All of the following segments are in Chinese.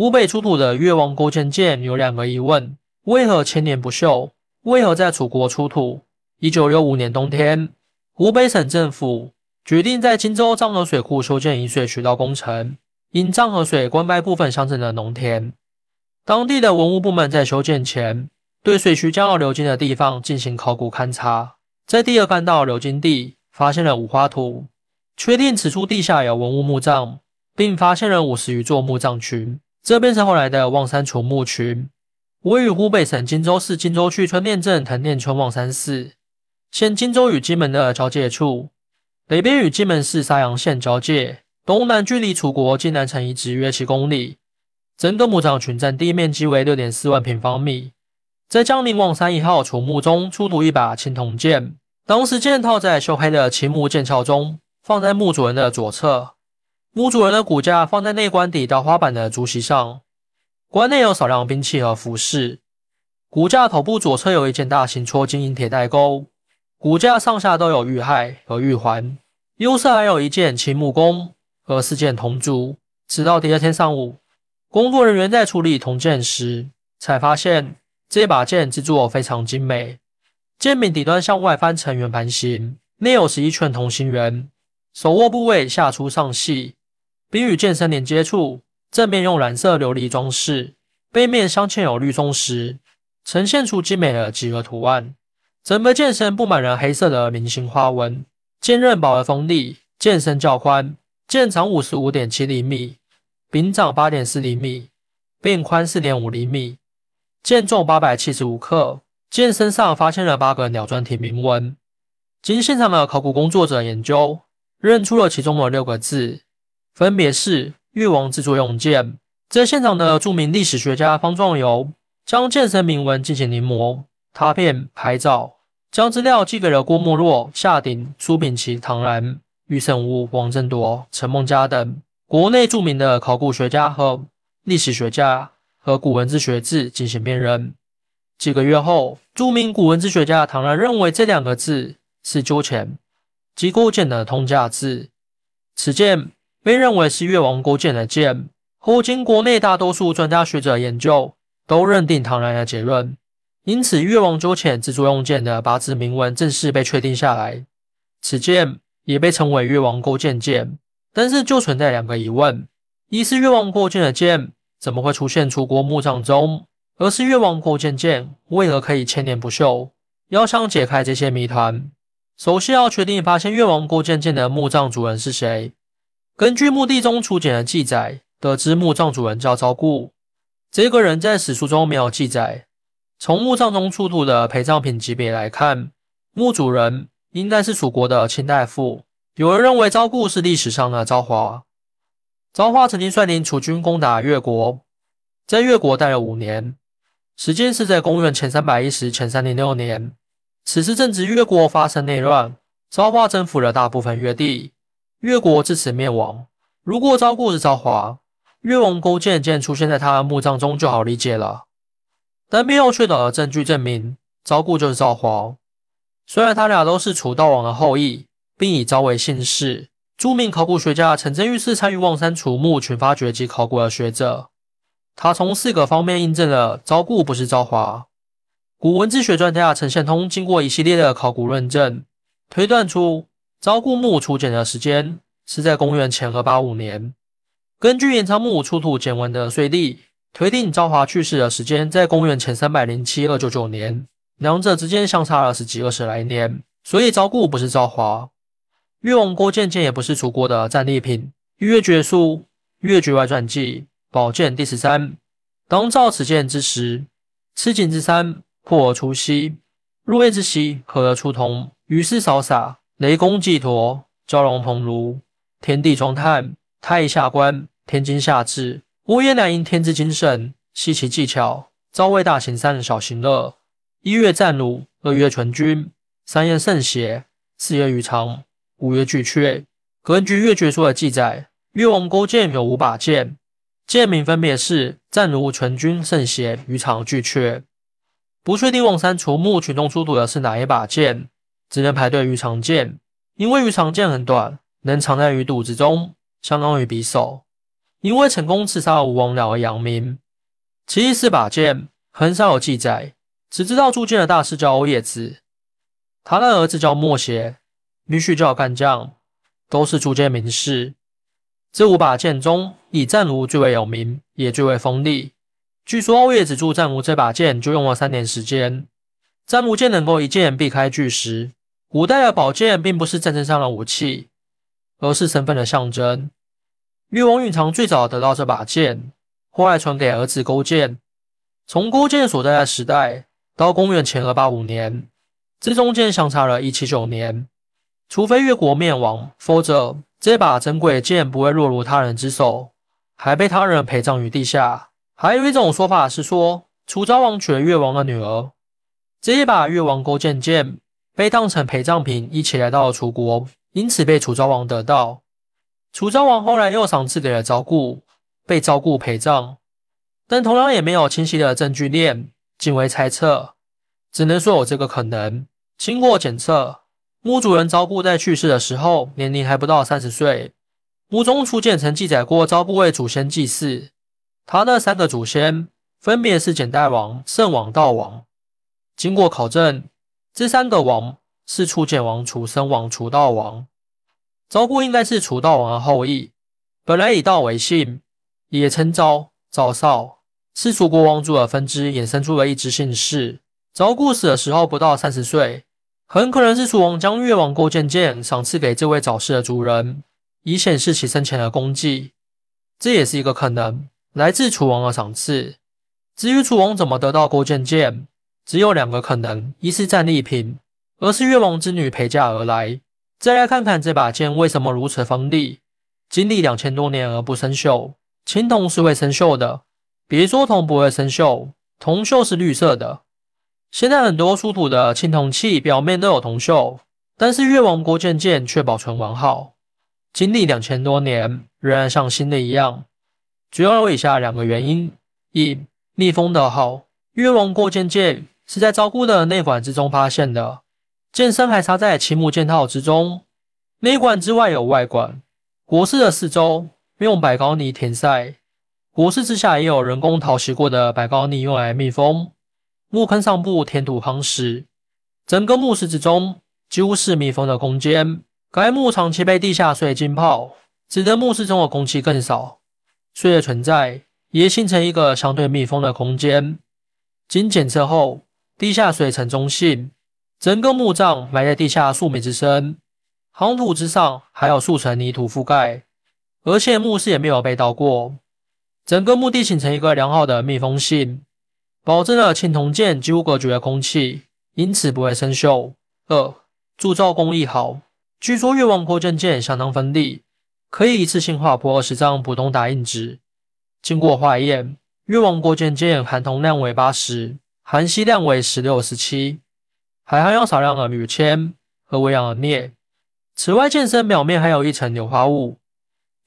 湖北出土的越王勾践剑有两个疑问：为何千年不锈？为何在楚国出土？一九六五年冬天，湖北省政府决定在荆州漳河水库修建引水渠道工程，因漳河水灌溉部分乡镇的农田。当地的文物部门在修建前，对水渠将要流经的地方进行考古勘察，在第二干道流经地发现了五花土，确定此处地下有文物墓葬，并发现了五十余座墓葬群，这便是后来的望山楚墓群。位于湖北省荆州市荆州区春店镇藤店村望山寺。现荆州与荆门的交界处，北边与荆门市沙洋县交界，东南距离楚国晋南城遗址约七公里。整个墓葬群占地面积为六点四万平方米。在江陵望山一号楚墓中出土一把青铜剑，当时剑套在锈黑的青木剑鞘中，放在墓主人的左侧。墓主人的骨架放在内棺底到花板的竹席上，棺内有少量兵器和服饰。骨架头部左侧有一件大型戳金银铁带钩。骨架上下都有玉骸和玉环，右侧还有一件青木弓和四件铜珠。直到第二天上午，工作人员在处理铜剑时，才发现这把剑制作非常精美。剑柄底端向外翻成圆盘形，内有十一圈同心圆。手握部位下粗上细，并与剑身连接处正面用蓝色琉璃装饰，背面镶嵌有绿松石，呈现出精美的几何图案。整个剑身布满了黑色的明星花纹，剑刃薄而锋利，剑身较宽，剑长五十五点七厘米，柄长八点四厘米，柄宽四点五厘米，剑重八百七十五克。剑身上发现了八个鸟状体铭文，经现场的考古工作者研究，认出了其中的六个字，分别是“越王制作用剑”。在现场的著名历史学家方壮游将剑身铭文进行临摹。拓片拍照，将资料寄给了郭沫若、夏鼎、苏秉琦、唐然、余胜吾、王振铎、陈梦家等国内著名的考古学家和历史学家和古文字学字进行辨认。几个月后，著名古文字学家唐然认为这两个字是鸠钱，即勾践的通假字。此剑被认为是越王勾践的剑。后经国内大多数专家学者研究，都认定唐然的结论。因此，越王勾践制作用剑的八字铭文正式被确定下来。此剑也被称为越王勾践剑。但是，就存在两个疑问：一是越王勾践的剑怎么会出现楚国墓葬中？二是越王勾践剑为何可以千年不锈？要想解开这些谜团，首先要确定发现越王勾践剑的墓葬主人是谁。根据墓地中出简的记载，得知墓葬主人叫昭固。这个人在史书中没有记载。从墓葬中出土的陪葬品级别来看，墓主人应该是楚国的卿大夫。有人认为昭固是历史上的昭华。昭华曾经率领楚军攻打越国，在越国待了五年，时间是在公元前三百一十前三零六年。此时正值越国发生内乱，昭华征服了大部分越地，越国自此灭亡。如果昭固是昭华，越王勾践竟然出现在他的墓葬中，就好理解了。但没有确凿的证据证明昭固就是赵华。虽然他俩都是楚悼王的后裔，并以昭为姓氏。著名考古学家陈真玉是参与望山楚墓群发掘及考古的学者，他从四个方面印证了昭固不是赵华。古文字学专家陈宪通经过一系列的考古论证，推断出昭固墓出简的时间是在公元前二八五年。根据延昌墓出土简文的岁历。推定昭华去世的时间在公元前三百零七二九九年，两者之间相差了十几二十来年，所以昭固不是昭华。越王勾践剑也不是楚国的战利品。《越绝书》《越绝外传记》宝剑第十三。当造此剑之时，赤井之山破而出西，入夜之夕，合而出铜。于是扫洒，雷公祭陀，蛟龙鹏庐，天地中叹，太乙下观，天津下至。乌耶乃因天之精神，悉其技巧，朝为大行三小行乐。一月战鲁，二月全军，三月圣邪，四月余长，五月巨阙。根据越绝书的记载，越王勾践有五把剑，剑名分别是战卢、全军、圣邪、余长、巨阙。不确定望山除墓群中出土的是哪一把剑，只能排队鱼肠剑，因为鱼肠剑很短，能藏在鱼肚子中，相当于匕首。因为成功刺杀吴王僚而扬名。其实四把剑很少有记载，只知道铸剑的大师叫欧冶子，他的儿子叫莫邪，女婿叫干将，都是铸剑名士。这五把剑中，以战卢最为有名，也最为锋利。据说欧冶子铸战卢这把剑就用了三年时间。战卢剑能够一剑避开巨石。古代的宝剑并不是战争上的武器，而是身份的象征。越王允常最早得到这把剑，后来传给儿子勾践。从勾践所在的时代到公元前二八五年，这中间相差了一七九年。除非越国灭亡，否则这把珍贵剑不会落入他人之手，还被他人陪葬于地下。还有一种说法是说，楚昭王娶了越王的女儿，这一把越王勾践剑。被当成陪葬品一起来到了楚国，因此被楚昭王得到。楚昭王后来又赏赐给了昭固，被昭固陪葬，但同样也没有清晰的证据链，仅为猜测，只能说有这个可能。经过检测，墓主人昭固在去世的时候年龄还不到三十岁。墓中初见曾记载过昭固为祖先祭祀，他的三个祖先分别是简代王、圣王、道王。经过考证。这三个王是楚简王、楚生王、楚悼王。昭固应该是楚悼王的后裔，本来以悼为姓，也称昭、昭少，是楚国王族的分支，衍生出了一支姓氏。昭固死的时候不到三十岁，很可能是楚王将越王勾践剑赏赐给这位早逝的主人，以显示其生前的功绩。这也是一个可能，来自楚王的赏赐。至于楚王怎么得到勾践剑？只有两个可能：一是战利品，而是越王之女陪嫁而来。再来看看这把剑为什么如此锋利，经历两千多年而不生锈。青铜是会生锈的，别说铜不会生锈，铜锈是绿色的。现在很多出土的青铜器表面都有铜锈，但是越王勾践剑却保存完好，经历两千多年仍然像新的一样。主要有以下两个原因：一、密封的好，越王勾践剑。是在昭姑的内管之中发现的，剑身还插在漆木剑套之中。内管之外有外管，国室的四周用白膏泥填塞，国室之下也有人工淘洗过的白膏泥用来密封。墓坑上部填土夯实，整个墓室之中几乎是密封的空间。该墓长期被地下水浸泡，使得墓室中的空气更少，水的存在也形成一个相对密封的空间。经检测后。地下水呈中性，整个墓葬埋在地下数米之深，夯土之上还有数层泥土覆盖，而且墓室也没有被盗过。整个墓地形成一个良好的密封性，保证了青铜剑几乎隔绝了空气，因此不会生锈。二、铸造工艺好，据说越王勾践剑相当锋利，可以一次性划破二十张普通打印纸。经过化验，越王勾践剑含铜量为八十。含锡量为十六、十七，还含有少量的铝铅和微氧的镍。此外，剑身表面还有一层硫化物。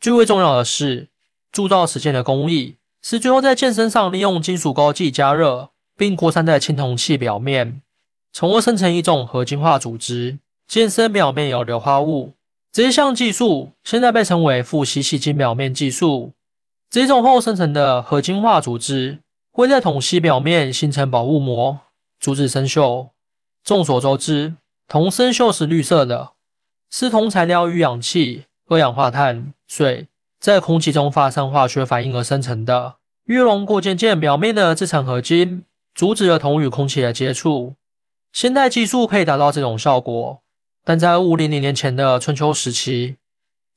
最为重要的是，铸造此剑的工艺是最后在剑身上利用金属膏剂加热，并扩散在青铜器表面，从而生成一种合金化组织。剑身表面有硫化物，这项技术现在被称为富硒细金表面技术。这种后生成的合金化组织。会在铜锡表面形成保护膜，阻止生锈。众所周知，铜生锈是绿色的，是铜材料与氧气、二氧化碳、水在空气中发生化学反应而生成的。越龙过渐剑表面的这层合金，阻止了铜与空气的接触。现代技术可以达到这种效果，但在五零零年前的春秋时期，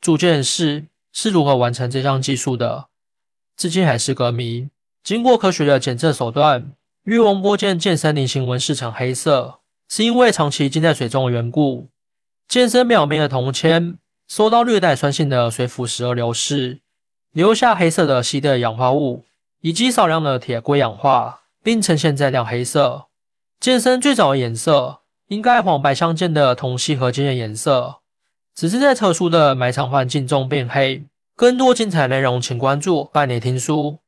铸剑师是如何完成这项技术的，至今还是个谜。经过科学的检测手段，越王波剑剑身菱形纹饰呈黑色，是因为长期浸在水中的缘故。剑身表面的铜铅受到略带酸性的水腐蚀而流失，留下黑色的稀的氧化物以及少量的铁硅氧化，并呈现在亮黑色。剑身最早的颜色应该黄白相间的铜锡合金的颜色，只是在特殊的埋藏环境中变黑。更多精彩内容，请关注拜年听书。